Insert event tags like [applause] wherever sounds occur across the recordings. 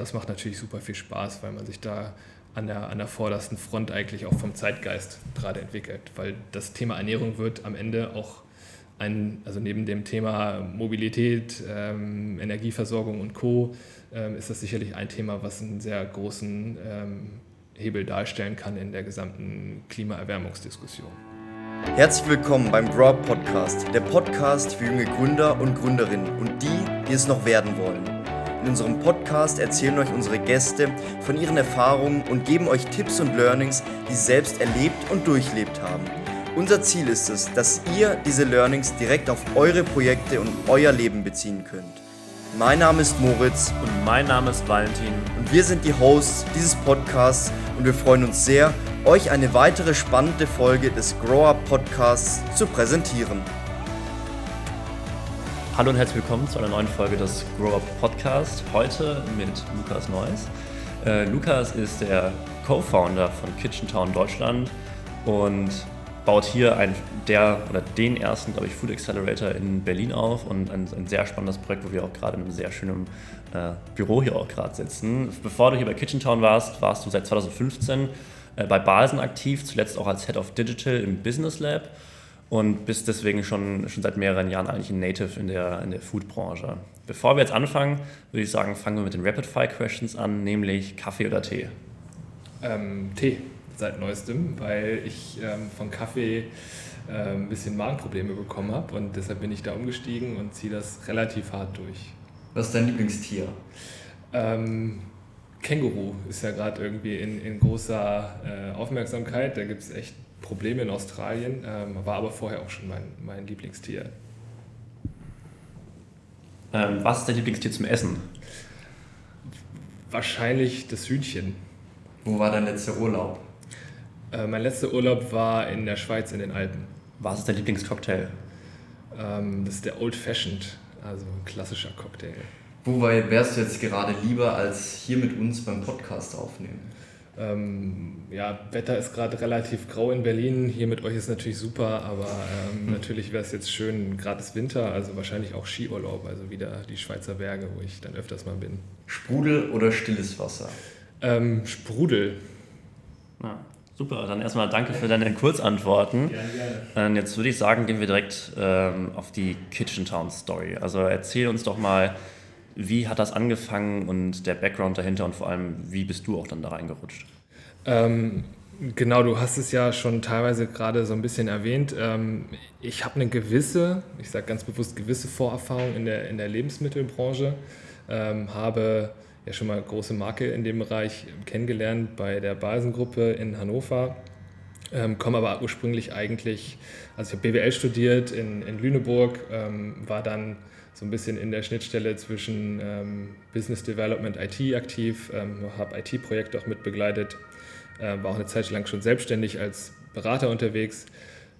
das macht natürlich super viel Spaß, weil man sich da an der, an der vordersten Front eigentlich auch vom Zeitgeist gerade entwickelt. Weil das Thema Ernährung wird am Ende auch ein, also neben dem Thema Mobilität, ähm, Energieversorgung und Co. Ähm, ist das sicherlich ein Thema, was einen sehr großen ähm, Hebel darstellen kann in der gesamten Klimaerwärmungsdiskussion. Herzlich willkommen beim Up Podcast, der Podcast für junge Gründer und Gründerinnen und die, die es noch werden wollen. In unserem Podcast erzählen euch unsere Gäste von ihren Erfahrungen und geben euch Tipps und Learnings, die sie selbst erlebt und durchlebt haben. Unser Ziel ist es, dass ihr diese Learnings direkt auf eure Projekte und euer Leben beziehen könnt. Mein Name ist Moritz und mein Name ist Valentin und wir sind die Hosts dieses Podcasts und wir freuen uns sehr, euch eine weitere spannende Folge des Grow Up Podcasts zu präsentieren. Hallo und herzlich willkommen zu einer neuen Folge des Grow Up Podcast. Heute mit Lukas Neuss. Äh, Lukas ist der Co-Founder von Kitchen Town Deutschland und baut hier ein, der oder den ersten, glaube ich, Food Accelerator in Berlin auf und ein, ein sehr spannendes Projekt, wo wir auch gerade in einem sehr schönen äh, Büro hier auch gerade sitzen. Bevor du hier bei Kitchen Town warst, warst du seit 2015 äh, bei Balsen aktiv, zuletzt auch als Head of Digital im Business Lab und bist deswegen schon, schon seit mehreren Jahren eigentlich ein Native in der, in der Food-Branche. Bevor wir jetzt anfangen, würde ich sagen, fangen wir mit den Rapid-Fire-Questions an, nämlich Kaffee oder Tee? Ähm, Tee seit neuestem, weil ich ähm, von Kaffee äh, ein bisschen Magenprobleme bekommen habe und deshalb bin ich da umgestiegen und ziehe das relativ hart durch. Was ist dein Lieblingstier? Ähm, Känguru ist ja gerade irgendwie in, in großer äh, Aufmerksamkeit. Da gibt es echt Probleme in Australien, ähm, war aber vorher auch schon mein, mein Lieblingstier. Ähm, was ist dein Lieblingstier zum Essen? Wahrscheinlich das Hühnchen. Wo war dein letzter Urlaub? Äh, mein letzter Urlaub war in der Schweiz in den Alpen. Was ist dein Lieblingscocktail? Ähm, das ist der Old Fashioned, also ein klassischer Cocktail. Wobei wärst du jetzt gerade lieber als hier mit uns beim Podcast aufnehmen? Ähm, ja, Wetter ist gerade relativ grau in Berlin. Hier mit euch ist natürlich super, aber ähm, hm. natürlich wäre es jetzt schön, gerade ist Winter, also wahrscheinlich auch Skiurlaub, also wieder die Schweizer Berge, wo ich dann öfters mal bin. Sprudel oder stilles Wasser? Ähm, Sprudel. Ja. Super, dann erstmal danke für deine Kurzantworten. Gerne, gerne. Und jetzt würde ich sagen, gehen wir direkt ähm, auf die Kitchen Town Story. Also erzähl uns doch mal, wie hat das angefangen und der Background dahinter und vor allem, wie bist du auch dann da reingerutscht? Ähm, genau, du hast es ja schon teilweise gerade so ein bisschen erwähnt. Ähm, ich habe eine gewisse, ich sage ganz bewusst gewisse Vorerfahrung in der, in der Lebensmittelbranche, ähm, habe ja schon mal große Marke in dem Bereich kennengelernt bei der Basengruppe in Hannover. Ähm, komme aber ursprünglich eigentlich, also ich habe BWL studiert in, in Lüneburg, ähm, war dann so ein bisschen in der Schnittstelle zwischen ähm, Business Development, IT aktiv, ähm, habe IT-Projekte auch mit begleitet, äh, war auch eine Zeit lang schon selbstständig als Berater unterwegs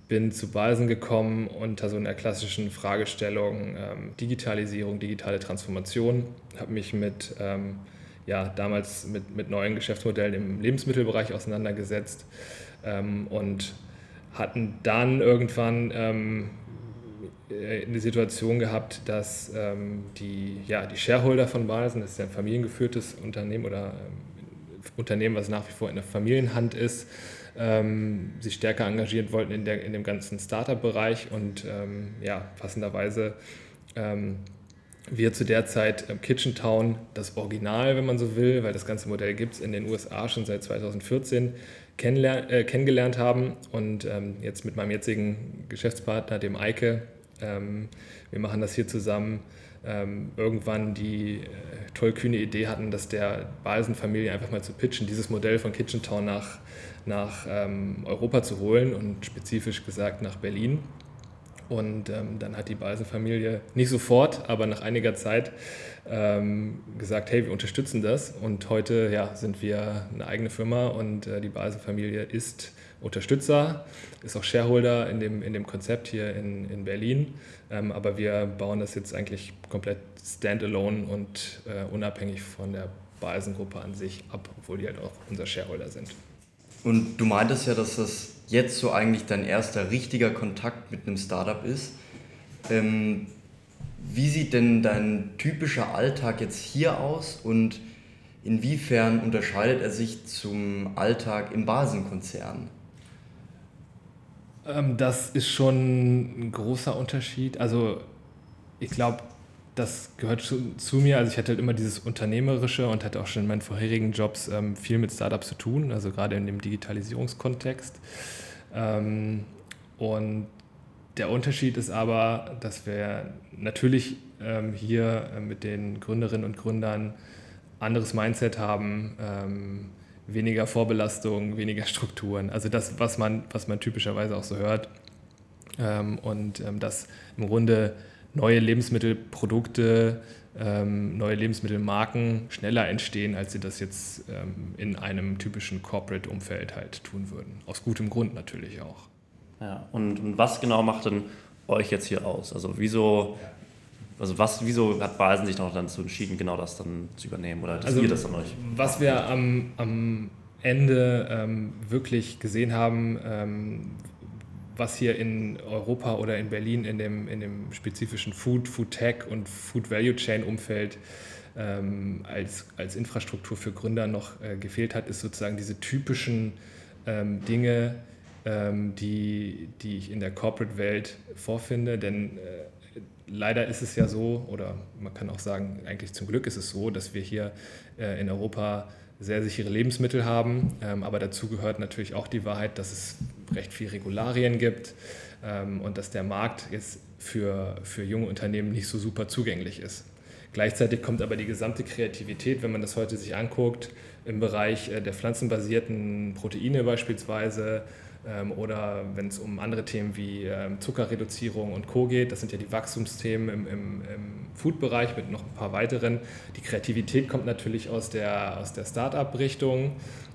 bin zu Balsen gekommen unter so einer klassischen Fragestellung ähm, Digitalisierung, digitale Transformation, habe mich mit, ähm, ja, damals mit, mit neuen Geschäftsmodellen im Lebensmittelbereich auseinandergesetzt ähm, und hatten dann irgendwann ähm, äh, eine Situation gehabt, dass ähm, die, ja, die Shareholder von Balsen, das ist ja ein familiengeführtes Unternehmen oder ähm, Unternehmen, was nach wie vor in der Familienhand ist, ähm, sich stärker engagiert wollten in, der, in dem ganzen Startup-Bereich und ähm, ja, passenderweise ähm, wir zu der Zeit ähm, Kitchen Town, das Original, wenn man so will, weil das ganze Modell gibt es in den USA schon seit 2014, äh, kennengelernt haben und ähm, jetzt mit meinem jetzigen Geschäftspartner, dem Eike, ähm, wir machen das hier zusammen, ähm, irgendwann die äh, tollkühne Idee hatten, dass der Balsen-Familie einfach mal zu pitchen, dieses Modell von Kitchen Town nach nach ähm, Europa zu holen und spezifisch gesagt nach Berlin. Und ähm, dann hat die Balsen-Familie nicht sofort, aber nach einiger Zeit ähm, gesagt, hey, wir unterstützen das. Und heute ja, sind wir eine eigene Firma und äh, die Balsen-Familie ist Unterstützer, ist auch Shareholder in dem, in dem Konzept hier in, in Berlin. Ähm, aber wir bauen das jetzt eigentlich komplett standalone und äh, unabhängig von der Balsen-Gruppe an sich ab, obwohl die halt auch unser Shareholder sind. Und du meintest ja, dass das jetzt so eigentlich dein erster richtiger Kontakt mit einem Startup ist. Ähm, wie sieht denn dein typischer Alltag jetzt hier aus und Inwiefern unterscheidet er sich zum Alltag im Basenkonzern? Ähm, das ist schon ein großer Unterschied. Also ich glaube, das gehört zu, zu, mir. Also ich hatte halt immer dieses Unternehmerische und hatte auch schon in meinen vorherigen Jobs ähm, viel mit Startups zu tun, also gerade in dem Digitalisierungskontext. Ähm, und der Unterschied ist aber, dass wir natürlich hier äh, mit den Gründerinnen und Gründern anderes Mindset haben, weniger Vorbelastung, weniger Strukturen. Also das, was man, was man typischerweise auch so hört. Ähm, und ähm, dass im Grunde neue Lebensmittelprodukte, ähm, neue Lebensmittelmarken schneller entstehen, als sie das jetzt in einem typischen Corporate-Umfeld halt tun würden. Aus gutem Grund natürlich auch. Ja, und, und was genau macht denn euch jetzt hier aus? Also wieso, also was, wieso hat Basen sich noch dann dazu entschieden, genau das dann zu übernehmen oder dass also, ihr das an euch? Was wir am, am Ende ähm, wirklich gesehen haben, ähm, was hier in Europa oder in Berlin in dem, in dem spezifischen Food, Food Tech und Food Value Chain Umfeld ähm, als, als Infrastruktur für Gründer noch äh, gefehlt hat, ist sozusagen diese typischen ähm, Dinge, ähm, die, die ich in der Corporate-Welt vorfinde. Denn äh, leider ist es ja so, oder man kann auch sagen, eigentlich zum Glück ist es so, dass wir hier äh, in Europa sehr sichere Lebensmittel haben. Ähm, aber dazu gehört natürlich auch die Wahrheit, dass es recht viel Regularien gibt ähm, und dass der Markt jetzt für, für junge Unternehmen nicht so super zugänglich ist. Gleichzeitig kommt aber die gesamte Kreativität, wenn man das heute sich anguckt, im Bereich äh, der pflanzenbasierten Proteine beispielsweise oder wenn es um andere Themen wie ähm, Zuckerreduzierung und Co. geht. Das sind ja die Wachstumsthemen im, im, im Food-Bereich mit noch ein paar weiteren. Die Kreativität kommt natürlich aus der, aus der Start-up-Richtung.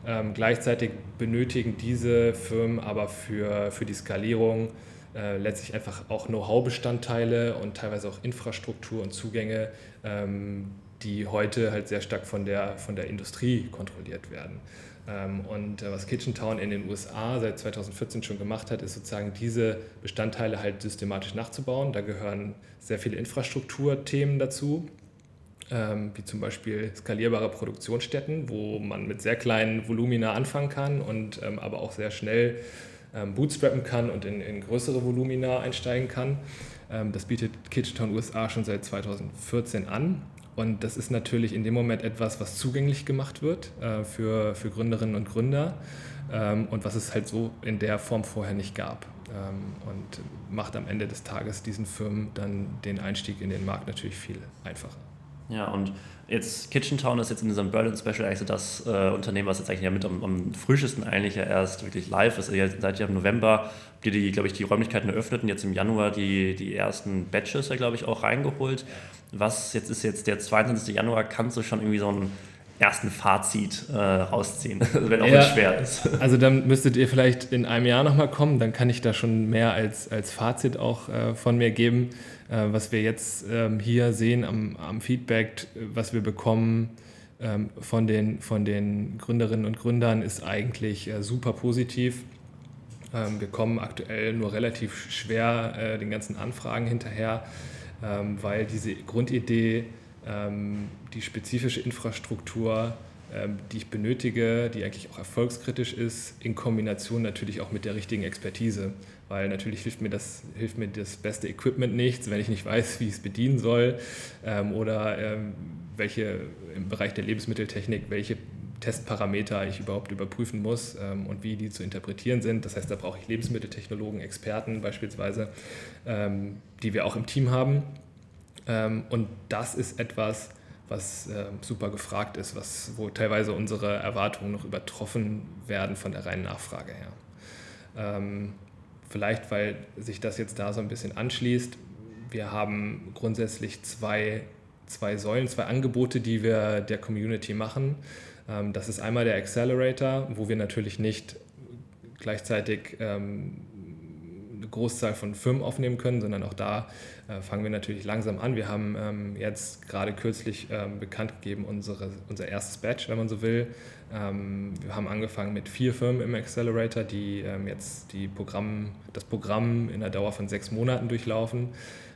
Ähm, gleichzeitig benötigen diese Firmen aber für, für die Skalierung äh, letztlich einfach auch Know-how-Bestandteile und teilweise auch Infrastruktur und Zugänge, ähm, die heute halt sehr stark von der, von der Industrie kontrolliert werden. Ähm, und äh, was Kitchen Town in den USA seit 2014 schon gemacht hat, ist sozusagen diese Bestandteile halt systematisch nachzubauen. Da gehören sehr viele Infrastrukturthemen dazu, ähm, wie zum Beispiel skalierbare Produktionsstätten, wo man mit sehr kleinen Volumina anfangen kann und ähm, aber auch sehr schnell bootstrappen kann und in, in größere Volumina einsteigen kann. das bietet Kitchen Town USA schon seit 2014 an. Und das ist natürlich in dem Moment etwas, was zugänglich gemacht wird äh, für, für Gründerinnen und Gründer ähm, und was es halt so in der Form vorher nicht gab. Ähm, und macht am Ende des Tages diesen Firmen dann den Einstieg in den Markt natürlich viel einfacher. Ja, und jetzt Kitchen Town ist jetzt in diesem Berlin Special eigentlich so das äh, Unternehmen, was jetzt eigentlich ja mit am, am frischesten eigentlich ja erst wirklich live ist. Ihr seid ja im November, habt ihr die, glaube ich, die Räumlichkeiten eröffnet und jetzt im Januar die, die ersten Batches ja, glaube ich, auch reingeholt. Was jetzt ist jetzt der 22. Januar, kannst du schon irgendwie so einen ersten Fazit äh, rausziehen, [laughs] wenn auch ja, schwer ist. [laughs] Also dann müsstet ihr vielleicht in einem Jahr nochmal kommen, dann kann ich da schon mehr als, als Fazit auch äh, von mir geben. Äh, was wir jetzt ähm, hier sehen am, am, Feedback, was wir bekommen ähm, von, den, von den Gründerinnen und Gründern, ist eigentlich äh, super positiv. Ähm, wir kommen aktuell nur relativ schwer äh, den ganzen Anfragen hinterher, weil diese Grundidee, ähm, die spezifische Infrastruktur, ähm, die ich benötige, die eigentlich auch erfolgskritisch ist, in Kombination natürlich auch mit der richtigen Expertise. Weil natürlich hilft mir das, hilft mir das beste Equipment nichts, wenn ich nicht weiß, wie ich es bedienen soll ähm, oder ähm, welche im Bereich der Lebensmitteltechnik, welche Testparameter ich überhaupt überprüfen muss ähm, und wie die zu interpretieren sind. Das heißt, da brauche ich Lebensmitteltechnologen, Experten beispielsweise, ähm, die wir auch im Team haben. Ähm, und das ist etwas, was äh, super gefragt ist, was, wo teilweise unsere Erwartungen noch übertroffen werden von der reinen Nachfrage her. Ähm, vielleicht, weil sich das jetzt da so ein bisschen anschließt. Wir haben grundsätzlich zwei, zwei Säulen, zwei Angebote, die wir der Community machen. Ähm, das ist einmal der Accelerator, wo wir natürlich nicht gleichzeitig ähm, eine Großzahl von Firmen aufnehmen können, sondern auch da äh, fangen wir natürlich langsam an. Wir haben ähm, jetzt gerade kürzlich ähm, bekannt gegeben unsere, unser erstes Batch, wenn man so will. Ähm, wir haben angefangen mit vier Firmen im Accelerator, die ähm, jetzt die Programm, das Programm in der Dauer von sechs Monaten durchlaufen.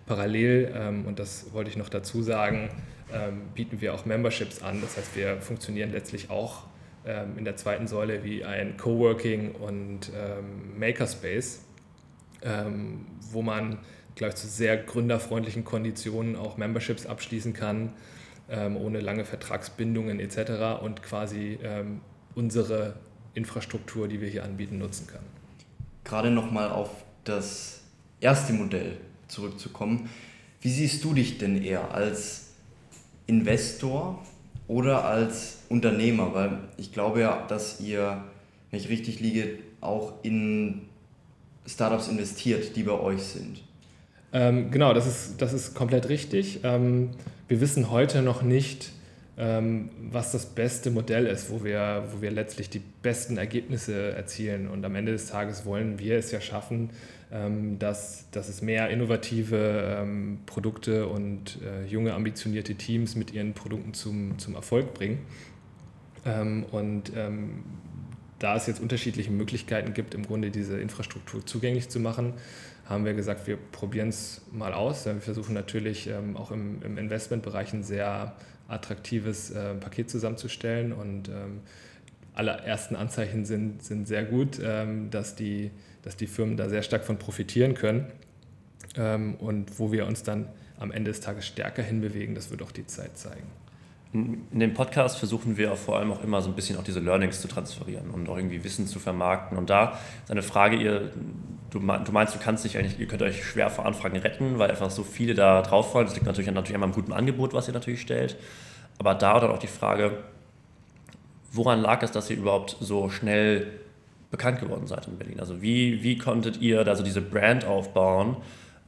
Parallel, ähm, und das wollte ich noch dazu sagen, ähm, bieten wir auch Memberships an. Das heißt, wir funktionieren letztlich auch ähm, in der zweiten Säule wie ein Coworking und ähm, Makerspace, ähm, wo man, glaube ich, zu sehr gründerfreundlichen Konditionen auch Memberships abschließen kann, ähm, ohne lange Vertragsbindungen etc. und quasi unsere Infrastruktur, die wir hier anbieten, nutzen kann. Gerade nochmal auf das erste Modell zurückzukommen. Wie siehst du dich denn eher als Investor oder als Unternehmer? Weil ich glaube ja, dass ihr, wenn ich richtig liege, auch in Startups investiert, die bei euch sind. Ähm, genau, das ist, das ist komplett richtig. Ähm, wir wissen heute noch nicht, ähm, was das beste Modell ist, wo wir, wo wir letztlich die besten Ergebnisse erzielen. Und am Ende des Tages wollen wir es ja schaffen, dass, dass es mehr innovative ähm, Produkte und äh, junge, ambitionierte Teams mit ihren Produkten zum, zum Erfolg bringen. Und da es jetzt unterschiedliche Möglichkeiten gibt, im Grunde diese Infrastruktur zugänglich zu machen, haben wir gesagt, wir probieren es mal aus. Wir versuchen natürlich auch im, im Investmentbereich ein sehr attraktives äh, Paket zusammenzustellen. Und ähm, alle ersten Anzeichen sind, sind sehr gut, ähm, dass, die, dass die Firmen da sehr stark von profitieren können. Ähm, und wo wir uns dann am Ende des Tages stärker hinbewegen, das wird auch die Zeit zeigen. In dem Podcast versuchen wir vor allem auch immer so ein bisschen auch diese Learnings zu transferieren und auch irgendwie Wissen zu vermarkten. Und da ist eine Frage, ihr, du, meinst, du kannst dich eigentlich, ihr könnt euch schwer vor Anfragen retten, weil einfach so viele da drauf wollen. Das liegt natürlich, natürlich einmal am guten Angebot, was ihr natürlich stellt. Aber da dann auch die Frage, woran lag es, dass ihr überhaupt so schnell bekannt geworden seid in Berlin? Also wie, wie konntet ihr da so diese Brand aufbauen?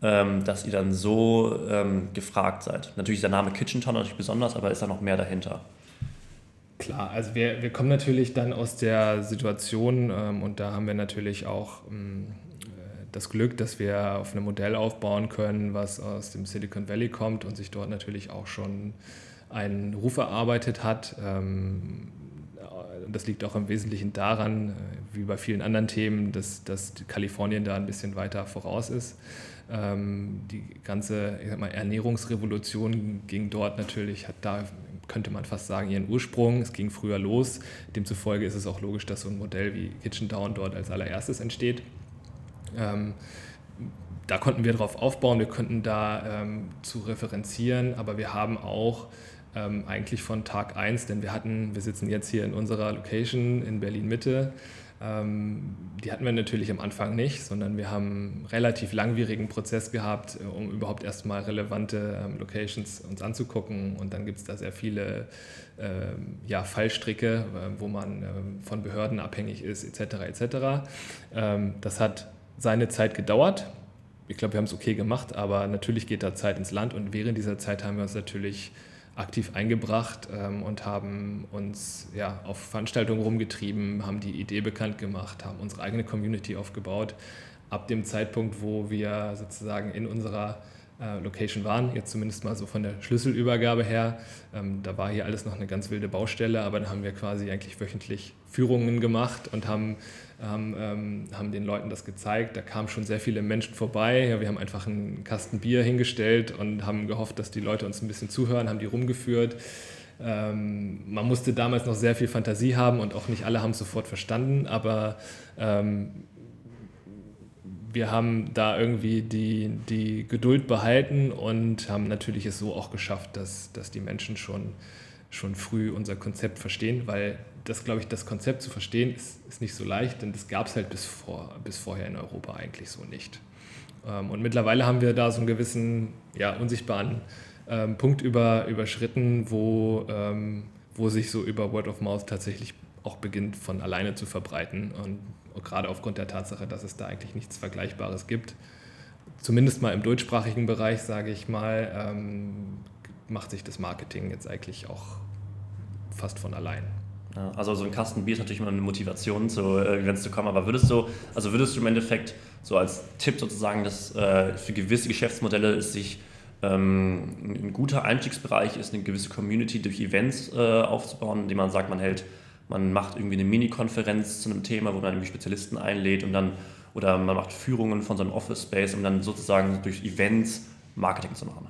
ähm, dass ihr dann so ähm, gefragt seid. Natürlich ist der Name Kitchen Town natürlich besonders, aber ist da noch mehr dahinter? Klar, also wir, wir kommen natürlich dann aus der Situation ähm, und da haben wir natürlich auch ähm, äh, das Glück, dass wir auf einem Modell aufbauen können, was aus dem Silicon Valley kommt und sich dort natürlich auch schon einen Ruf erarbeitet hat. Ähm, das liegt auch im Wesentlichen daran, äh, wie bei vielen anderen Themen, dass, dass Kalifornien da ein bisschen weiter voraus ist. Ähm, die ganze mal, Ernährungsrevolution ging dort natürlich, hat da, könnte man fast sagen, ihren Ursprung. Es ging früher los. Demzufolge ist es auch logisch, dass so ein Modell wie Kitchen Down dort als allererstes entsteht. Ähm, da konnten wir darauf aufbauen, wir konnten da ähm, zu referenzieren, aber wir haben auch ähm, eigentlich von Tag 1, denn wir hatten, wir sitzen jetzt hier in unserer Location in Berlin Mitte, ähm, die hatten wir natürlich am Anfang nicht, sondern wir haben einen relativ langwierigen Prozess gehabt, äh, um überhaupt erstmal relevante ähm, Locations uns anzugucken. Und dann gibt es da sehr viele ähm, ja, Fallstricke, äh, wo man von Behörden abhängig ist, etc. etc. das hat seine Zeit gedauert. Ich glaube, wir haben es okay gemacht, aber natürlich geht da Zeit ins Land und während dieser Zeit haben wir uns natürlich aktiv eingebracht ähm, und haben uns ja, auf Veranstaltungen rumgetrieben, haben die Idee bekannt gemacht, haben unsere eigene Community aufgebaut. Ab dem Zeitpunkt, wo wir sozusagen in unserer äh, Location waren, jetzt zumindest mal so von der Schlüsselübergabe her. Ähm, da war hier alles noch eine ganz wilde Baustelle, aber dann haben wir quasi eigentlich wöchentlich Führungen gemacht und haben, haben, ähm, haben den Leuten das gezeigt. Da kamen schon sehr viele Menschen vorbei. Ja, wir haben einfach einen Kasten Bier hingestellt und haben gehofft, dass die Leute uns ein bisschen zuhören, haben die rumgeführt. Ähm, man musste damals noch sehr viel Fantasie haben und auch nicht alle haben es sofort verstanden, aber ähm, wir haben da irgendwie die, die Geduld behalten und haben natürlich es so auch geschafft, dass, dass die Menschen schon, schon früh unser Konzept verstehen, weil das, glaube ich, das Konzept zu verstehen ist, ist nicht so leicht, denn das gab es halt bis, vor, bis vorher in Europa eigentlich so nicht. Ähm, und mittlerweile haben wir da so einen gewissen ja, unsichtbaren ähm, Punkt über, überschritten, wo, ähm, wo sich so über Word of Mouth tatsächlich auch beginnt von alleine zu verbreiten. Und gerade aufgrund der Tatsache, dass es da eigentlich nichts Vergleichbares gibt. Zumindest mal im deutschsprachigen Bereich, sage ich mal, ähm, macht sich das Marketing jetzt eigentlich auch fast von allein. Ja, also so ein Kasten Bier ist natürlich immer eine Motivation, zu äh, Events zu kommen, aber würdest du, also würdest du im Endeffekt so als Tipp sozusagen, dass äh, für gewisse Geschäftsmodelle ist sich ähm, ein guter Einstiegsbereich ist, eine gewisse Community durch Events äh, aufzubauen, indem man sagt, man hält man macht irgendwie eine Mini-Konferenz zu einem Thema, wo man irgendwie Spezialisten einlädt und dann, oder man macht Führungen von so einem Office-Space, um dann sozusagen durch Events Marketing zu machen.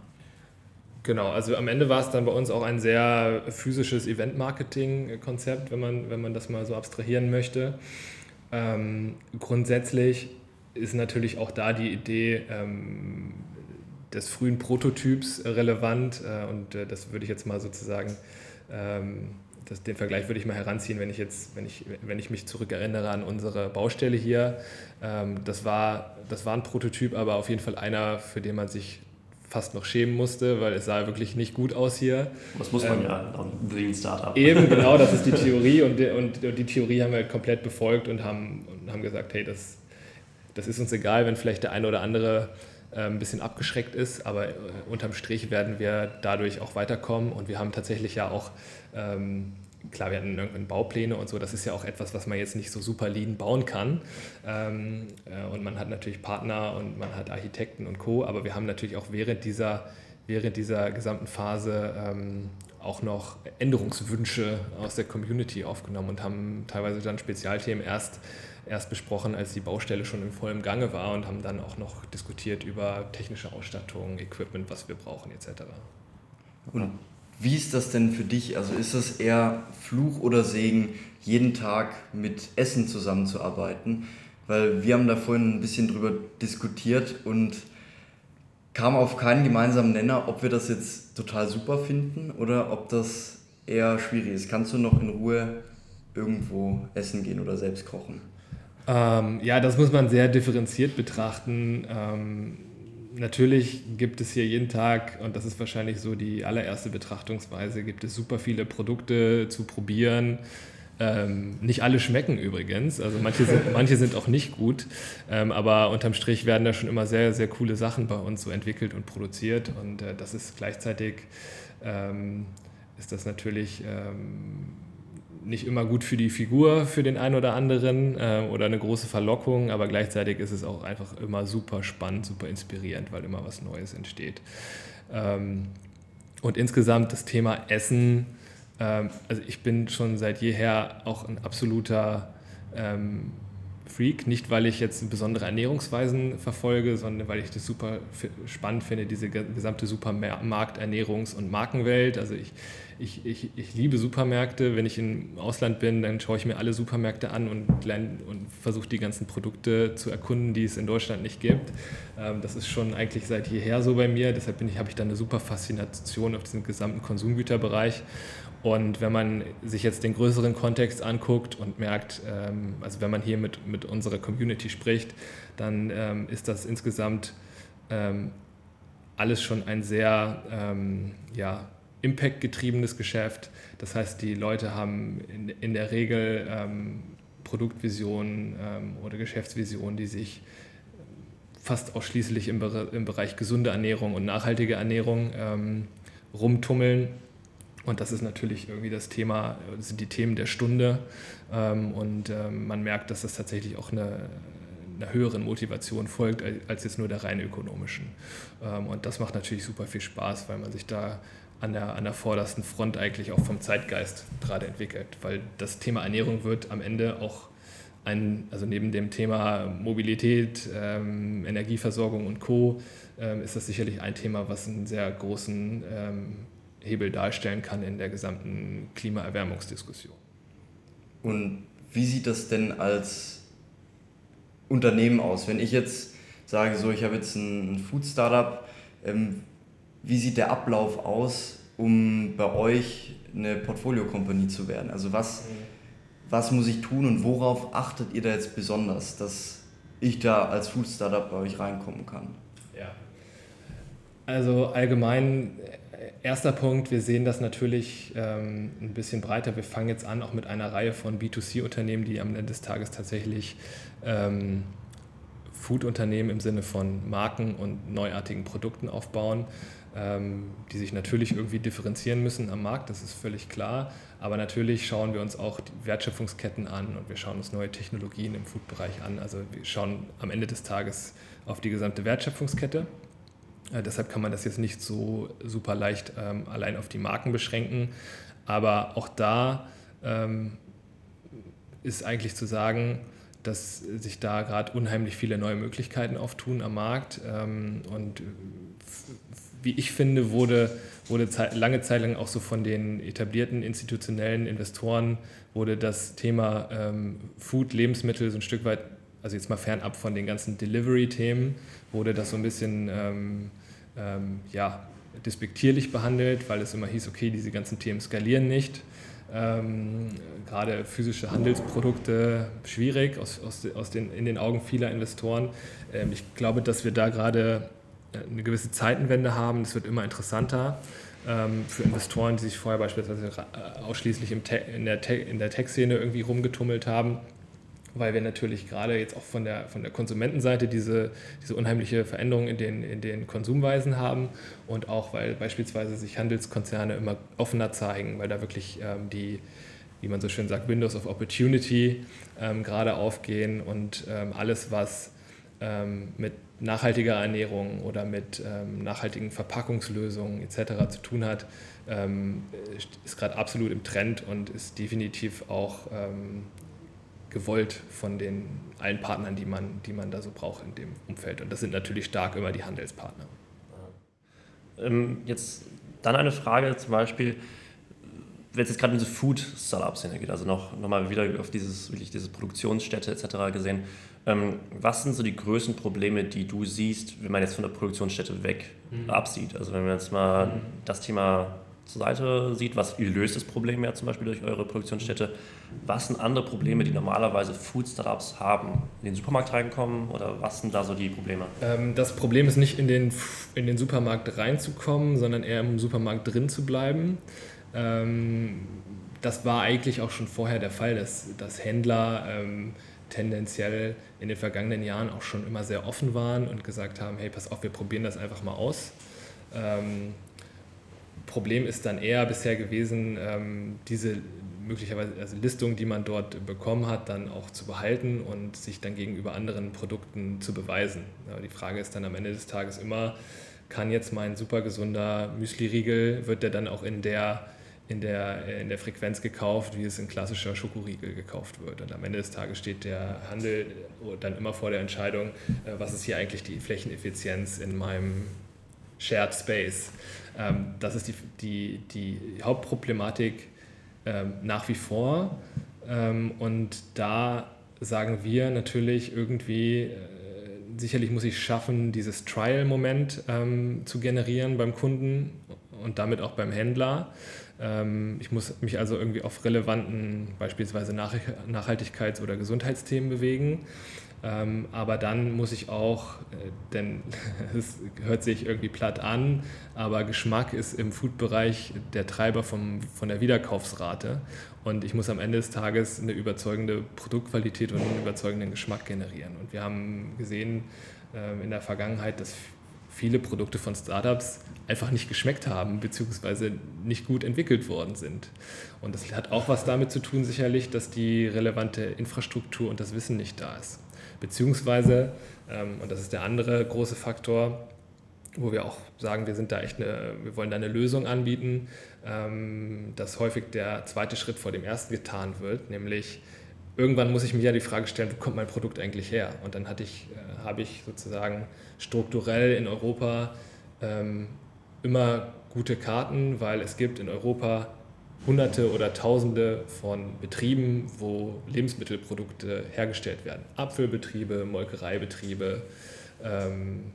Genau, also am Ende war es dann bei uns auch ein sehr physisches Event-Marketing-Konzept, wenn man, wenn man das mal so abstrahieren möchte. Ähm, grundsätzlich ist natürlich auch da die Idee ähm, des frühen Prototyps relevant äh, und äh, das würde ich jetzt mal sozusagen, ähm, das, den Vergleich würde ich mal heranziehen, wenn ich jetzt, wenn ich, wenn ich mich zurückerinnere an unsere Baustelle hier. Ähm, das, war, das war ein Prototyp, aber auf jeden Fall einer, für den man sich fast noch schämen musste, weil es sah wirklich nicht gut aus hier. Das muss man ähm, ja wie ein Startup. Eben, genau, das ist die [laughs] Theorie und, und, und, die Theorie haben wir komplett befolgt und haben, und haben gesagt, hey, das, das ist uns egal, wenn vielleicht der eine oder andere äh, ein bisschen abgeschreckt ist, aber äh, unterm Strich werden wir dadurch auch weiterkommen und wir haben tatsächlich ja auch ähm, klar, wir hatten irgendwann Baupläne und so, das ist ja auch etwas, was man jetzt nicht so super lean bauen kann. Ähm, äh, und man hat natürlich Partner und man hat Architekten und Co., aber wir haben natürlich auch während dieser, während dieser gesamten Phase ähm, auch noch Änderungswünsche aus der Community aufgenommen und haben teilweise dann Spezialthemen erst, erst besprochen, als die Baustelle schon in vollem Gange war und haben dann auch noch diskutiert über technische Ausstattung, Equipment, was wir brauchen etc. Und wie ist das denn für dich? Also ist das eher Fluch oder Segen, jeden Tag mit Essen zusammenzuarbeiten? Weil wir haben da vorhin ein bisschen drüber diskutiert und kamen auf keinen gemeinsamen Nenner, ob wir das jetzt total super finden oder ob das eher schwierig ist. Kannst du noch in Ruhe irgendwo essen gehen oder selbst kochen? Ähm, ja, das muss man sehr differenziert betrachten. Ähm, natürlich gibt es hier jeden Tag, und das ist wahrscheinlich so die allererste Betrachtungsweise, gibt es super viele Produkte zu probieren. Ähm, nicht alle schmecken übrigens, also manche sind, [laughs] manche sind auch nicht gut, ähm, aber unterm Strich werden da schon immer sehr, sehr coole Sachen bei uns so entwickelt und produziert und äh, das ist gleichzeitig, ähm, ist das natürlich ähm, nicht immer gut für die Figur, für den einen oder anderen äh, oder eine große Verlockung, aber gleichzeitig ist es auch einfach immer super spannend, super inspirierend, weil immer was Neues entsteht. Ähm, und insgesamt das Thema Essen, ähm, also ich bin schon seit jeher auch ein absoluter ähm, Freak, nicht weil ich jetzt besondere Ernährungsweisen verfolge, sondern weil ich das super spannend finde, diese gesamte Supermarkt-, Ernährungs- und Markenwelt. Also ich, ich, ich, ich liebe Supermärkte. Wenn ich im Ausland bin, dann schaue ich mir alle Supermärkte an und, und versuche die ganzen Produkte zu erkunden, die es in Deutschland nicht gibt. Ähm, das ist schon eigentlich seit jeher so bei mir. Deshalb habe ich da eine super Faszination auf diesen gesamten Konsumgüterbereich. Und wenn man sich jetzt den größeren Kontext anguckt und merkt, ähm, also wenn man hier mit, mit unserer Community spricht, dann ähm, ist das insgesamt ähm, alles schon ein sehr ja, Impact-getriebenes Geschäft. Das heißt, die Leute haben in, in der Regel Produktvisionen oder Geschäftsvisionen, die sich fast ausschließlich im, im Bereich gesunde Ernährung und nachhaltige Ernährung rumtummeln und das ist natürlich irgendwie das Thema, das sind die Themen der Stunde. Ähm, und ähm, man merkt, dass das tatsächlich auch eine, einer höheren Motivation folgt, als jetzt nur der rein ökonomischen. Ähm, und das macht natürlich super viel Spaß, weil man sich da an der, an der vordersten Front eigentlich auch vom Zeitgeist gerade entwickelt. Weil das Thema Ernährung wird am Ende auch ein, also neben dem Thema Mobilität, Energieversorgung und Co. Ist das sicherlich ein Thema, was einen sehr großen Hebel darstellen kann in der gesamten Klimaerwärmungsdiskussion. Und wie sieht das denn als Unternehmen aus? Wenn ich jetzt sage, so ich habe jetzt ein Food-Startup, ähm, wie sieht der Ablauf aus, um bei euch eine Portfolio-Company zu werden? Also was, was muss ich tun und worauf achtet ihr da jetzt besonders, dass ich da als Food-Startup bei euch reinkommen kann? Ja, also allgemein erster Punkt, wir sehen das natürlich ähm, ein bisschen breiter. Wir fangen jetzt an auch mit einer Reihe von B2C-Unternehmen, die am Ende des Tages tatsächlich ähm, Food-Unternehmen im Sinne von Marken und neuartigen Produkten aufbauen, ähm, die sich natürlich irgendwie differenzieren müssen am Markt, das ist völlig klar. Aber natürlich schauen wir uns auch die Wertschöpfungsketten an und wir schauen uns neue Technologien im Food-Bereich an. Also wir schauen am Ende des Tages auf die gesamte Wertschöpfungskette äh, deshalb kann man das jetzt nicht so super leicht ähm, allein auf die Marken beschränken. Aber auch da ähm, ist eigentlich zu sagen, dass sich da gerade unheimlich viele neue Möglichkeiten auftun am Markt. Ähm, und wie ich finde, wurde, wurde Zeit, lange Zeit lang auch so von den etablierten institutionellen Investoren wurde das Thema ähm, Food, Lebensmittel so ein Stück weit, also jetzt mal fernab von den ganzen Delivery-Themen, wurde das so ein bisschen ähm, ähm, ja, despektierlich behandelt, weil es immer hieß, okay, diese ganzen Themen skalieren nicht. Ähm, gerade physische Handelsprodukte schwierig aus, aus, aus den, in den Augen vieler Investoren. Ähm, ich glaube, dass wir da gerade äh, eine gewisse Zeitenwende haben. Das wird immer interessanter ähm, für Investoren, die sich vorher beispielsweise äh, ausschließlich im in der, in der Tech-Szene irgendwie rumgetummelt haben weil wir natürlich gerade jetzt auch von der, von der Konsumentenseite diese, diese unheimliche Veränderung in den, in den Konsumweisen haben und auch weil beispielsweise sich Handelskonzerne immer offener zeigen, weil da wirklich ähm, die, wie man so schön sagt, Windows of Opportunity ähm, gerade aufgehen und ähm, alles, was ähm, mit nachhaltiger Ernährung oder mit ähm, nachhaltigen Verpackungslösungen etc. zu tun hat, ähm, ist gerade absolut im Trend und ist definitiv auch gewollt von den allen Partnern, die man, die man da so braucht in dem Umfeld. Und das sind natürlich stark immer die Handelspartner. Ähm, jetzt dann eine Frage zum Beispiel, wenn es jetzt gerade in diese Food-Startup-Szene geht, also noch, noch mal wieder auf dieses, wirklich diese Produktionsstätte etc. gesehen, ähm, was sind so die größten Probleme, die du siehst, wenn man jetzt von der Produktionsstätte weg mhm. absieht? Also wenn wir jetzt mal mhm. das Thema zur Seite sieht, was ihr löst das Problem ja zum Beispiel durch eure Produktionsstätte. Was sind andere Probleme, die normalerweise Food-Startups haben? In den Supermarkt reinkommen oder was sind da so die Probleme? Ähm, das Problem ist nicht in den, in den Supermarkt reinzukommen, sondern eher im Supermarkt drin zu bleiben. Ähm, das war eigentlich auch schon vorher der Fall, dass, dass Händler ähm, tendenziell in den vergangenen Jahren auch schon immer sehr offen waren und gesagt haben, hey, pass auf, wir probieren das einfach mal aus. Ähm, Problem ist dann eher bisher gewesen, ähm, diese möglicherweise also Listung, die man dort bekommen hat, dann auch zu behalten und sich dann gegenüber anderen Produkten zu beweisen. Aber die Frage ist dann am Ende des Tages immer, kann jetzt mein super gesunder Müsli-Riegel, wird der dann auch in der, in, der, in der Frequenz gekauft, wie es ein klassischer Schokoriegel gekauft wird. Und am Ende des Tages steht der Handel dann immer vor der Entscheidung, äh, was ist hier eigentlich die Flächeneffizienz in meinem Shared Space. Ähm, das ist die, die, die Hauptproblematik ähm, nach wie vor. Ähm, und da sagen wir natürlich irgendwie, äh, sicherlich muss ich schaffen, dieses Trial-Moment ähm, zu generieren beim Kunden und damit auch beim Händler. Ähm, ich muss mich also irgendwie auf relevanten, beispielsweise Nachhaltigkeits- oder Gesundheitsthemen bewegen. Ähm, aber dann muss ich auch, äh, denn [laughs] es hört sich irgendwie platt an, aber Geschmack ist im Food-Bereich der Treiber vom, von der Wiederkaufsrate. Und ich muss am Ende des Tages eine überzeugende Produktqualität und einen überzeugenden Geschmack generieren. Und wir haben gesehen äh, in der Vergangenheit, dass viele Produkte von Startups einfach nicht geschmeckt haben, beziehungsweise nicht gut entwickelt worden sind. Und das hat auch was damit zu tun, sicherlich, dass die relevante Infrastruktur und das Wissen nicht da ist. Beziehungsweise, ähm, und das ist der andere große Faktor, wo wir auch sagen, wir sind da echt eine, wir wollen da eine Lösung anbieten, ähm, dass häufig der zweite Schritt vor dem ersten getan wird, nämlich irgendwann muss ich mir ja die Frage stellen, wo kommt mein Produkt eigentlich her? Und dann hatte ich, äh, habe ich sozusagen strukturell in Europa ähm, immer gute Karten, weil es gibt in Europa Hunderte oder Tausende von Betrieben, wo Lebensmittelprodukte hergestellt werden. Apfelbetriebe, Molkereibetriebe, ähm,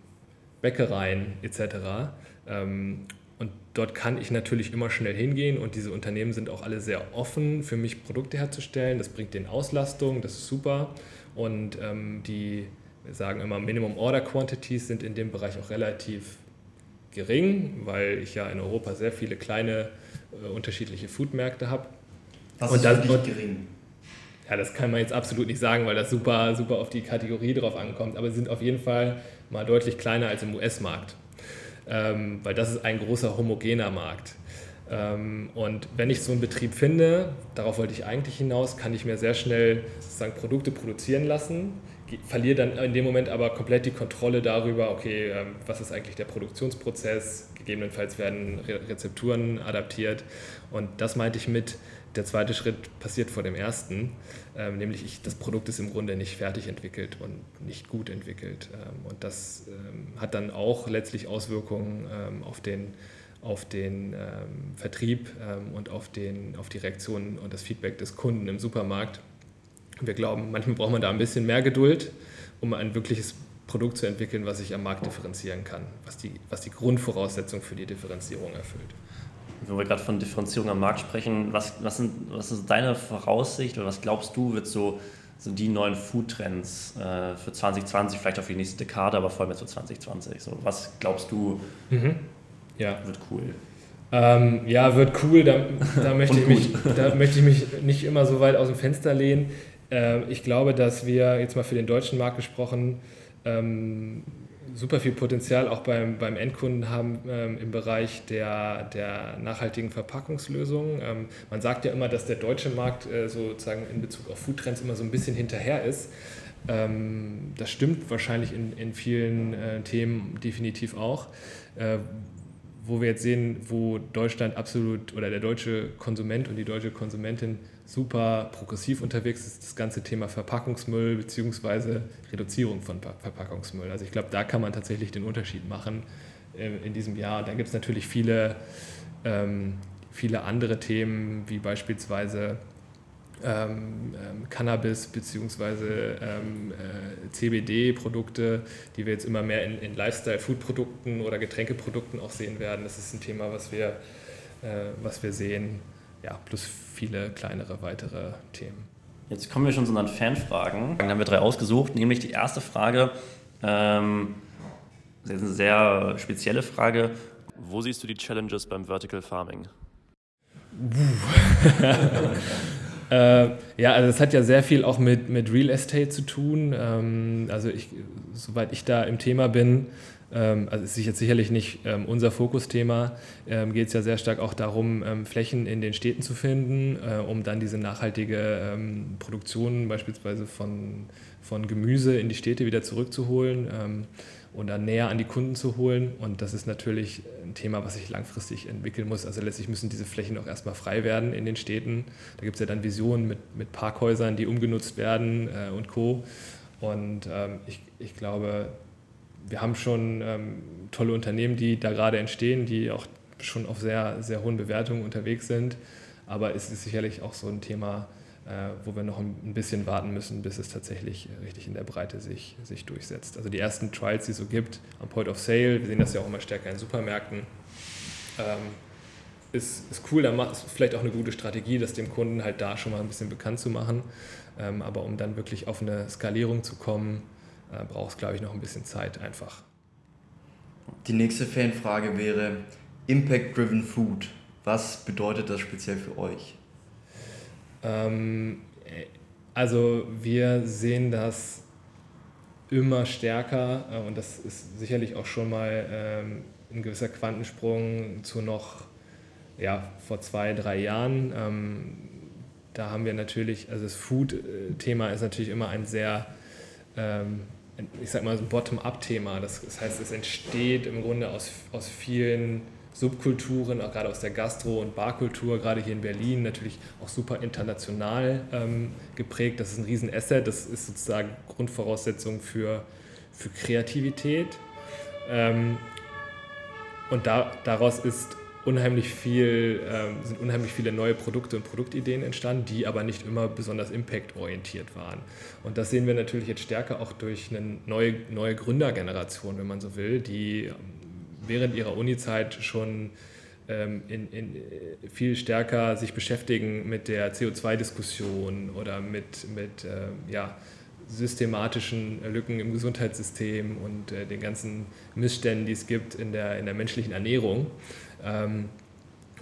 Bäckereien etc. Ähm, und dort kann ich natürlich immer schnell hingehen und diese Unternehmen sind auch alle sehr offen für mich, Produkte herzustellen. Das bringt den Auslastung, das ist super. Und ähm, die, wir sagen immer, Minimum Order Quantities sind in dem Bereich auch relativ gering, weil ich ja in Europa sehr viele kleine äh, unterschiedliche Foodmärkte habe. Was und ist das, gering? Ja, das kann man jetzt absolut nicht sagen, weil das super, super auf die Kategorie drauf ankommt. Aber sie sind auf jeden Fall mal deutlich kleiner als im US-Markt. Ähm, weil das ist ein großer homogener Markt. Ähm, und wenn ich so einen Betrieb finde, darauf wollte ich eigentlich hinaus, kann ich mir sehr schnell sozusagen Produkte produzieren lassen, verliere dann in dem Moment aber komplett die Kontrolle darüber, okay, ähm, was ist eigentlich der Produktionsprozess, gegebenenfalls werden Rezepturen adaptiert und das meinte ich mit, der zweite Schritt passiert vor dem ersten, ähm, nämlich ich, das Produkt ist im Grunde nicht fertig entwickelt und nicht gut entwickelt. Ähm, und das ähm, hat dann auch letztlich Auswirkungen ähm, auf den, auf den ähm, Vertrieb ähm, und auf, den, auf die Reaktionen und das Feedback des Kunden im Supermarkt. Wir glauben, manchmal braucht man da ein bisschen mehr Geduld, um ein wirkliches Produkt zu entwickeln, was sich am Markt differenzieren kann, was die, was die Grundvoraussetzung für die Differenzierung erfüllt wenn wir gerade von Differenzierung am Markt sprechen, was, was, sind, was ist deine Voraussicht oder was glaubst du, wird so, so die neuen Food-Trends äh, für 2020, vielleicht auch für die nächste Dekade, aber vor allem jetzt für 2020? So, was glaubst du, mhm. ja. wird cool? Ähm, ja, wird cool. Da, da, [laughs] möchte ich mich, da [laughs] möchte ich mich nicht immer so weit aus dem Fenster lehnen. Ähm, ich glaube, dass wir jetzt mal für den deutschen Markt gesprochen ähm, super viel Potenzial auch beim, beim Endkunden haben ähm, im Bereich der, der nachhaltigen Verpackungslösungen. Ähm, man sagt ja immer, dass der deutsche Markt äh, sozusagen in Bezug auf Foodtrends immer so ein bisschen hinterher ist. Ähm, das stimmt wahrscheinlich in, in vielen äh, Themen definitiv auch. Äh, wo wir jetzt sehen, wo Deutschland absolut oder der deutsche Konsument und die deutsche Konsumentin super progressiv unterwegs ist, das ganze Thema Verpackungsmüll bzw. Reduzierung von Verpackungsmüll. Also ich glaube, da kann man tatsächlich den Unterschied machen äh, in diesem Jahr. Da gibt es natürlich viele, ähm, viele andere Themen, wie beispielsweise ähm, ähm, Cannabis bzw. Äh, CBD-Produkte, die wir jetzt immer mehr in, in Lifestyle-Food-Produkten oder Getränkeprodukten auch sehen werden. Das ist ein Thema, was wir, äh, was wir sehen ja, plus viele kleinere weitere Themen. Jetzt kommen wir schon zu unseren Fanfragen. Dann haben wir drei ausgesucht, nämlich die erste Frage, ähm, das ist eine sehr spezielle Frage. Wo siehst du die Challenges beim Vertical Farming? [laughs] äh, ja, also es hat ja sehr viel auch mit, mit Real Estate zu tun. Ähm, also ich, soweit ich da im Thema bin, ähm, also ist jetzt sicherlich nicht ähm, unser Fokusthema, ähm, geht es ja sehr stark auch darum, ähm, Flächen in den Städten zu finden, äh, um dann diese nachhaltige ähm, Produktion beispielsweise von, von Gemüse in die Städte wieder zurückzuholen ähm, und dann näher an die Kunden zu holen. Und das ist natürlich ein Thema, was sich langfristig entwickeln muss. Also letztlich müssen diese Flächen auch erstmal frei werden in den Städten. Da gibt es ja dann Visionen mit, mit Parkhäusern, die umgenutzt werden äh, und Co. Und ich, ich glaube, wir haben schon ähm, tolle Unternehmen, die da gerade entstehen, die auch schon auf sehr, sehr hohen Bewertungen unterwegs sind. Aber es ist sicherlich auch so ein Thema, äh, wo wir noch ein bisschen warten müssen, bis es tatsächlich richtig in der Breite sich, sich durchsetzt. Also die ersten Trials, die es so gibt am Point of Sale, wir sehen das ja auch immer stärker in Supermärkten, ähm, ist, ist cool, da ist vielleicht auch eine gute Strategie, das dem Kunden halt da schon mal ein bisschen bekannt zu machen. Ähm, aber um dann wirklich auf eine Skalierung zu kommen, äh, braucht es, glaube ich, noch ein bisschen Zeit einfach. Die nächste Fanfrage wäre Impact-Driven Food. Was bedeutet das speziell für euch? Ähm, also wir sehen das immer stärker äh, und das ist sicherlich auch schon mal ähm, ein gewisser Quantensprung zu noch ja, vor zwei, drei Jahren. Ähm, da haben wir natürlich, also das Food-Thema ist natürlich immer ein sehr ähm, ich sag mal, so ein Bottom-up-Thema. Das, heißt, es entsteht im Grunde aus, aus vielen Subkulturen, auch gerade aus der Gastro- und Barkultur, gerade hier in Berlin, natürlich auch super international ähm, geprägt. Das ist ein Riesenasset, das ist sozusagen Grundvoraussetzung für, für Kreativität. Ähm, und da, daraus ist unheimlich viel, ähm, sind unheimlich viele neue Produkte und Produktideen entstanden, die aber nicht immer besonders impactorientiert waren. Und das sehen wir natürlich jetzt stärker auch durch eine neue, neue Gründergeneration, wenn man so will, die ähm, während ihrer Uni-Zeit schon ähm, in, in, äh, viel stärker sich beschäftigen mit der CO2-Diskussion oder mit, mit äh, ja, systematischen Lücken im Gesundheitssystem und äh, den ganzen Missständen, die es gibt in der, in der menschlichen Ernährung. Ähm,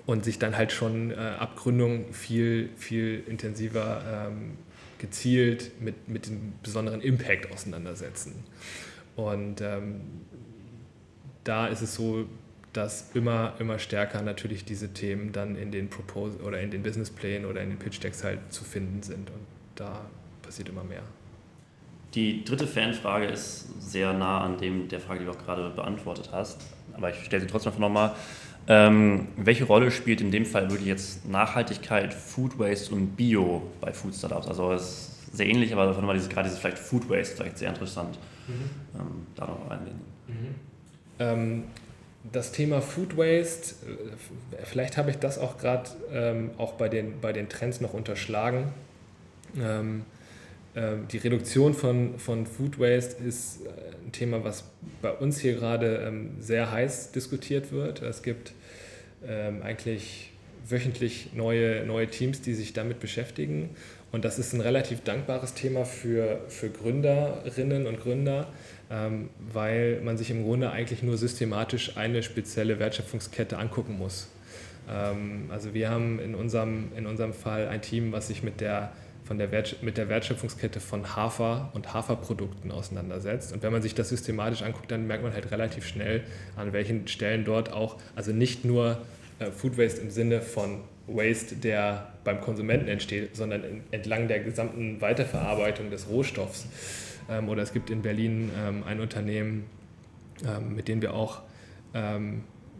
und sich dann halt schon äh, ab Gründung viel, viel intensiver ähm, gezielt mit, mit dem besonderen Impact auseinandersetzen. Und ähm, da ist es so, dass immer, immer stärker natürlich diese Themen dann in den Proposal oder in den Businessplänen oder in den Pitch Decks halt zu finden sind. Und da passiert immer mehr. Die dritte Fanfrage ist sehr nah an dem der Frage, die du auch gerade beantwortet hast, aber ich stelle sie trotzdem nochmal. Ähm, welche Rolle spielt in dem Fall wirklich jetzt Nachhaltigkeit, Food Waste und Bio bei Food Startups? Also es ist sehr ähnlich, aber davon war dieses, gerade dieses vielleicht Food Waste vielleicht sehr interessant, mhm. ähm, da noch reingehen. Mhm. Ähm, das Thema Food Waste, äh, vielleicht habe ich das auch gerade ähm, auch bei den, bei den Trends noch unterschlagen. Ähm, äh, die Reduktion von, von Food Waste ist äh, ein Thema, was bei uns hier gerade ähm, sehr heiß diskutiert wird. Es gibt ähm, eigentlich wöchentlich neue, neue Teams, die sich damit beschäftigen. Und das ist ein relativ dankbares Thema für, für Gründerinnen und Gründer, ähm, weil man sich im Grunde eigentlich nur systematisch eine spezielle Wertschöpfungskette angucken muss. Ähm, also wir haben in unserem, in unserem Fall ein Team, was sich mit der von der mit der Wertschöpfungskette von Hafer und Haferprodukten auseinandersetzt. Und wenn man sich das systematisch anguckt, dann merkt man halt relativ schnell, an welchen Stellen dort auch, also nicht nur äh, Food Waste im Sinne von Waste, der beim Konsumenten entsteht, sondern entlang der gesamten Weiterverarbeitung des Rohstoffs. Ähm, oder es gibt in Berlin ähm, ein Unternehmen, ähm, mit dem wir auch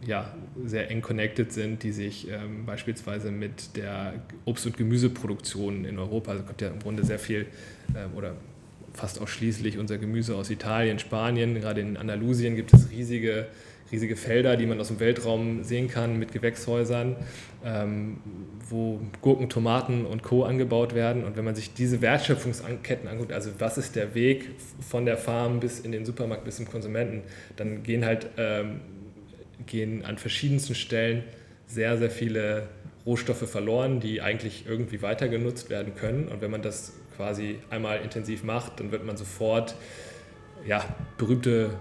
ja, sehr eng connected sind, die sich ähm, beispielsweise mit der Obst- und Gemüseproduktion in Europa, also kommt ja im Grunde sehr viel ähm, oder fast ausschließlich unser Gemüse aus Italien, Spanien, gerade in Andalusien gibt es riesige, riesige Felder, die man aus dem Weltraum sehen kann mit Gewächshäusern, ähm, wo Gurken, Tomaten und Co. angebaut werden. Und wenn man sich diese Wertschöpfungsketten anguckt, also was ist der Weg von der Farm bis in den Supermarkt bis zum Konsumenten, dann gehen halt ähm, gehen an verschiedensten Stellen sehr, sehr viele Rohstoffe verloren, die eigentlich irgendwie weiter genutzt werden können. Und wenn man das quasi einmal intensiv macht, dann wird man sofort ja, berühmte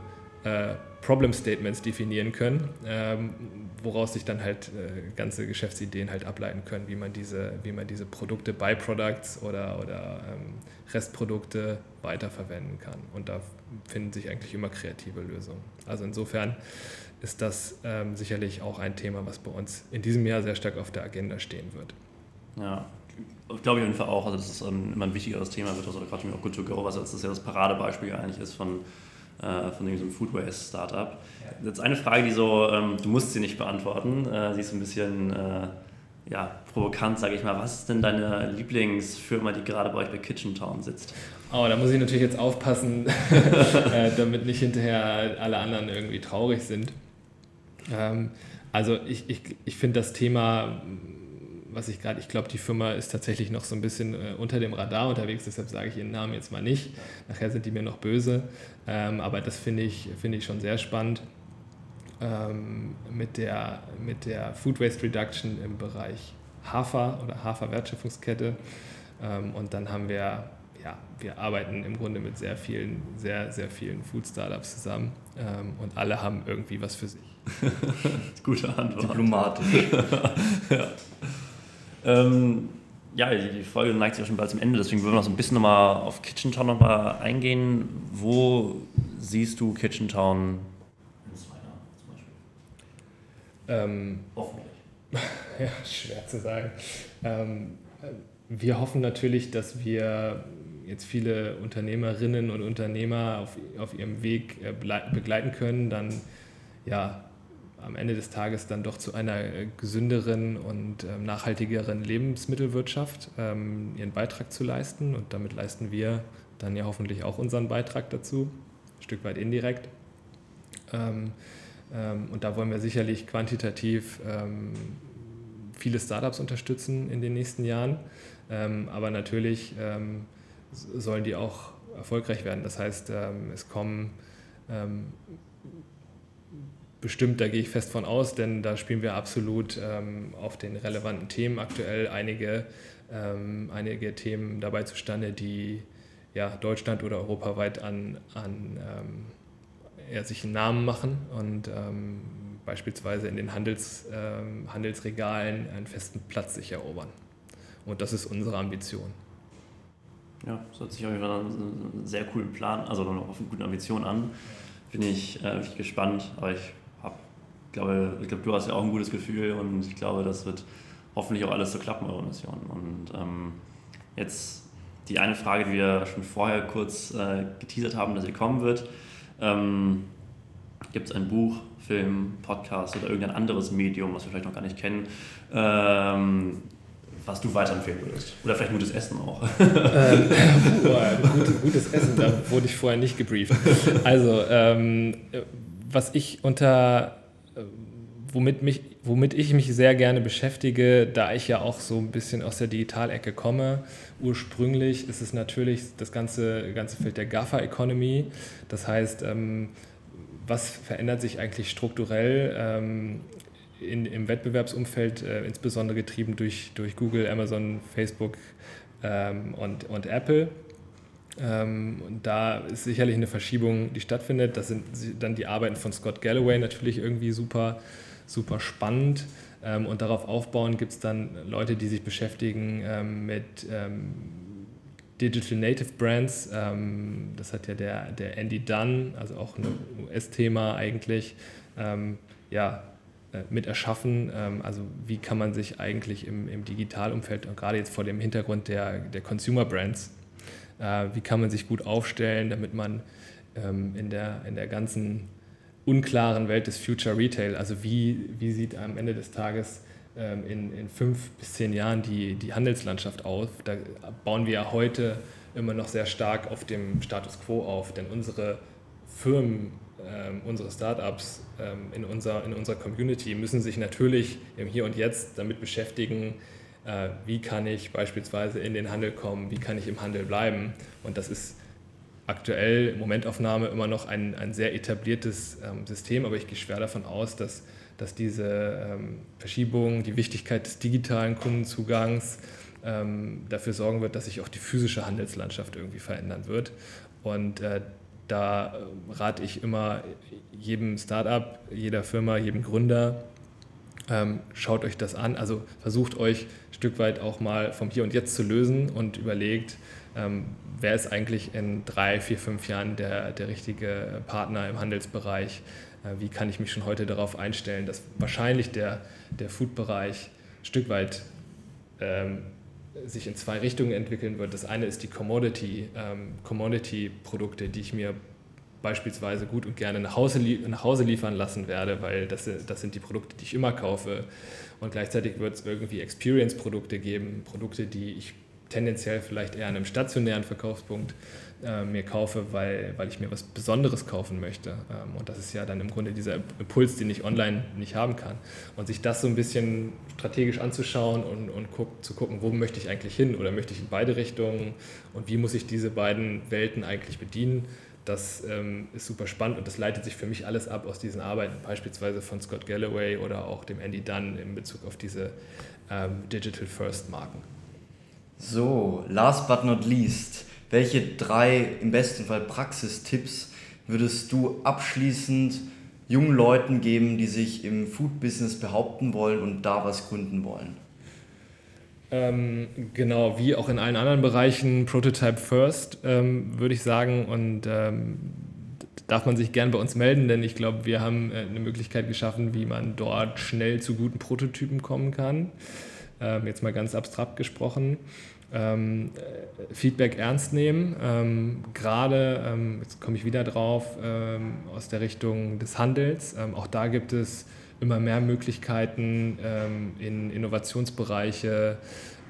äh, Problem Statements definieren können, ähm, woraus sich dann halt äh, ganze Geschäftsideen halt ableiten können, wie man diese, wie man diese Produkte, Byproducts oder, oder ähm, Restprodukte weiterverwenden kann. Und da finden sich eigentlich immer kreative Lösungen. Also insofern ist das ähm, sicherlich auch ein Thema, was bei uns in diesem Jahr sehr stark auf der Agenda stehen wird. Ja, glaube ich auf jeden Fall auch. Also das ist ähm, immer ein wichtigeres Thema wird, also gerade auch Good to Go, was das ja das Paradebeispiel eigentlich ist von, äh, von diesem Food Waste Startup. Ja. Jetzt eine Frage, die so, ähm, du musst sie nicht beantworten, äh, sie ist ein bisschen äh, ja, provokant, sage ich mal. Was ist denn deine Lieblingsfirma, die gerade bei euch bei Kitchen Town sitzt? Oh, da muss ich natürlich jetzt aufpassen, [laughs] äh, damit nicht hinterher alle anderen irgendwie traurig sind. Ähm, also ich, ich, ich finde das Thema, was ich gerade, ich glaube, die Firma ist tatsächlich noch so ein bisschen äh, unter dem Radar unterwegs, deshalb sage ich ihren Namen jetzt mal nicht. Nachher sind die mir noch böse. Ähm, aber das finde ich, find ich schon sehr spannend. Ähm, mit, der, mit der Food Waste Reduction im Bereich Hafer oder Haferwertschöpfungskette. Ähm, und dann haben wir ja, wir arbeiten im Grunde mit sehr vielen, sehr, sehr vielen Food-Startups zusammen ähm, und alle haben irgendwie was für sich. [laughs] Gute Antwort. Diplomatisch. [laughs] ja. Ähm, ja, die Folge neigt sich auch schon bald zum Ende, deswegen wollen wir noch so ein bisschen nochmal auf Kitchen Town nochmal eingehen. Wo siehst du Kitchen Town in zwei Jahren zum Beispiel? Ähm, Hoffentlich. [laughs] ja, schwer zu sagen. Ähm, wir hoffen natürlich, dass wir jetzt viele Unternehmerinnen und Unternehmer auf, auf ihrem Weg äh, begleiten können, dann ja am Ende des Tages dann doch zu einer äh, gesünderen und ähm, nachhaltigeren Lebensmittelwirtschaft ähm, ihren Beitrag zu leisten. Und damit leisten wir dann ja hoffentlich auch unseren Beitrag dazu, ein Stück weit indirekt. Ähm, und da wollen wir sicherlich quantitativ viele Startups unterstützen in den nächsten Jahren. aber natürlich sollen die auch erfolgreich werden. Das heißt, es kommen bestimmt, da gehe ich fest von aus, denn da spielen wir absolut ähm, auf den relevanten Themen aktuell einige, einige Themen dabei zustande, die ja, Deutschland oder europaweit an, an ja, sich einen Namen machen und ähm, beispielsweise in den Handels, ähm, Handelsregalen einen festen Platz sich erobern. Und das ist unsere Ambition. Ja, das hört sich auf jeden Fall einen sehr coolen Plan, also auf eine gute Ambition an. Bin ich äh, gespannt, aber ich glaube, ich glaube, du hast ja auch ein gutes Gefühl und ich glaube, das wird hoffentlich auch alles so klappen, eure Mission. Und ähm, jetzt die eine Frage, die wir schon vorher kurz äh, geteasert haben, dass sie kommen wird. Ähm, Gibt es ein Buch, Film, Podcast oder irgendein anderes Medium, was wir vielleicht noch gar nicht kennen, ähm, was du weiterempfehlen würdest? Oder vielleicht gutes Essen auch. [laughs] Ähm, [laughs] gutes, gutes Essen, da wurde ich vorher nicht gebrieft. Also, ähm, was ich unter, womit, mich, womit ich mich sehr gerne beschäftige, da ich ja auch so ein bisschen aus der Digitalecke komme, ursprünglich ist es natürlich das ganze, ganze Feld der GAFA-Economy. Das heißt, ähm, was verändert sich eigentlich strukturell ähm, in, im Wettbewerbsumfeld, äh, insbesondere getrieben durch, durch Google, Amazon, Facebook ähm, und, und Apple. Ähm, und da ist sicherlich eine Verschiebung, die stattfindet. Das sind dann die Arbeiten von Scott Galloway natürlich irgendwie super, super spannend. Ähm, und darauf aufbauen gibt es dann Leute, die sich beschäftigen ähm, mit ähm, Digital Native Brands. Ähm, das hat ja der, der Andy Dunn, also auch ein US-Thema eigentlich, ja, äh, mit erschaffen. Ähm, also wie kann man sich eigentlich im, im Digitalumfeld und gerade jetzt vor dem Hintergrund der, der Consumer Brands, wie kann man sich gut aufstellen, damit man ähm, in, der, in der ganzen unklaren Welt des Future Retail, also wie, wie sieht am Ende des Tages ähm, in, in fünf bis zehn Jahren die, die Handelslandschaft auf. Da bauen wir ja heute immer noch sehr stark auf dem Status quo auf, denn unsere Firmen ähm, unsere Startups ähm, in, unser, in unserer Community müssen sich natürlich im Hier und Jetzt damit beschäftigen, äh, wie kann ich beispielsweise in den Handel kommen, wie kann ich im Handel bleiben. Und das ist aktuell, Momentaufnahme, immer noch ein, ein sehr etabliertes ähm, System, aber ich gehe schwer davon aus, dass, dass diese ähm, Verschiebung, die Wichtigkeit des digitalen Kundenzugangs ähm, dafür sorgen wird, dass sich auch die physische Handelslandschaft irgendwie verändern wird. Und äh, da äh, rate ich immer jedem Startup, jeder Firma, jedem Gründer, ähm, schaut euch das an. Also versucht euch Stück weit auch mal vom Hier und Jetzt zu lösen und überlegt, ähm, wer ist eigentlich in drei, vier, fünf Jahren der, der richtige Partner im Handelsbereich? Äh, wie kann ich mich schon heute darauf einstellen, dass wahrscheinlich der, der Food-Bereich ein Stück weit ähm, sich in zwei Richtungen entwickeln wird. Das eine ist die Commodity, ähm, Commodity-Produkte, die ich mir beispielsweise gut und gerne nach Hause, nach Hause liefern lassen werde, weil das, das sind die Produkte, die ich immer kaufe. Und gleichzeitig wird es irgendwie Experience-Produkte geben, Produkte, die ich tendenziell vielleicht eher an einem stationären Verkaufspunkt äh, mir kaufe, weil, weil ich mir was Besonderes kaufen möchte. Ähm, und das ist ja dann im Grunde dieser Impuls, den ich online nicht haben kann. Und sich das so ein bisschen strategisch anzuschauen und, und guck, zu gucken, wo möchte ich eigentlich hin oder möchte ich in beide Richtungen und wie muss ich diese beiden Welten eigentlich bedienen. Das ähm, ist super spannend und das leitet sich für mich alles ab aus diesen Arbeiten, beispielsweise von Scott Galloway oder auch dem Andy Dunn in Bezug auf diese ähm, Digital First Marken. So, last but not least, welche drei im besten Fall Praxistipps würdest du abschließend jungen Leuten geben, die sich im Food-Business behaupten wollen und da was gründen wollen? Ähm, genau, wie auch in allen anderen Bereichen, Prototype First, ähm, würde ich sagen. Und ähm, darf man sich gern bei uns melden, denn ich glaube, wir haben äh, eine Möglichkeit geschaffen, wie man dort schnell zu guten Prototypen kommen kann. Ähm, jetzt mal ganz abstrakt gesprochen ähm, Feedback ernst nehmen. Ähm, Gerade, ähm, jetzt komme ich wieder drauf, ähm, aus der Richtung des Handels. Ähm, auch da gibt es immer mehr Möglichkeiten ähm, in Innovationsbereiche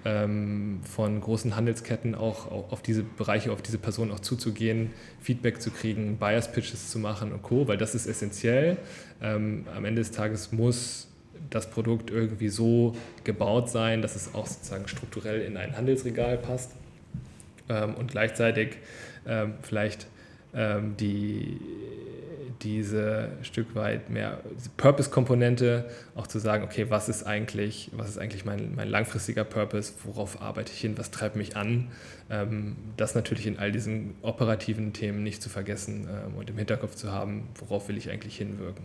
von großen Handelsketten auch, auf diese Bereiche, auf diese Personen auch zuzugehen, Feedback zu kriegen, Bias Pitches zu machen und Co., weil das ist essentiell. am Ende des Tages muss das Produkt irgendwie so gebaut sein, dass es auch sozusagen strukturell in ein Handelsregal passt ähm, und gleichzeitig ähm, vielleicht ähm, die, diese Stück weit mehr Purpose-Komponente auch zu sagen, okay, was ist eigentlich, was ist eigentlich mein, mein langfristiger Purpose, worauf arbeite ich hin, was treibt mich an, ähm, das natürlich in all diesen operativen Themen nicht zu vergessen ähm, und im Hinterkopf zu haben, worauf will ich eigentlich hinwirken.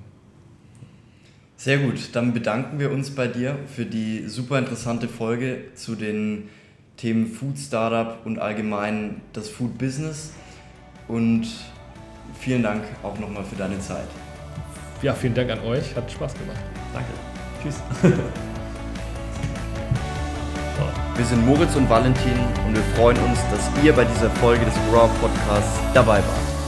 Sehr gut, dann bedanken wir uns bei dir für die super interessante Folge zu den Themen Food Startup und allgemein das Food Business. Und vielen Dank auch nochmal für deine Zeit. Ja, vielen Dank an euch, hat Spaß gemacht. Danke. Tschüss. [laughs] Wir sind Moritz und Valentin und wir freuen uns, dass ihr bei dieser Folge des Grow Podcasts dabei wart.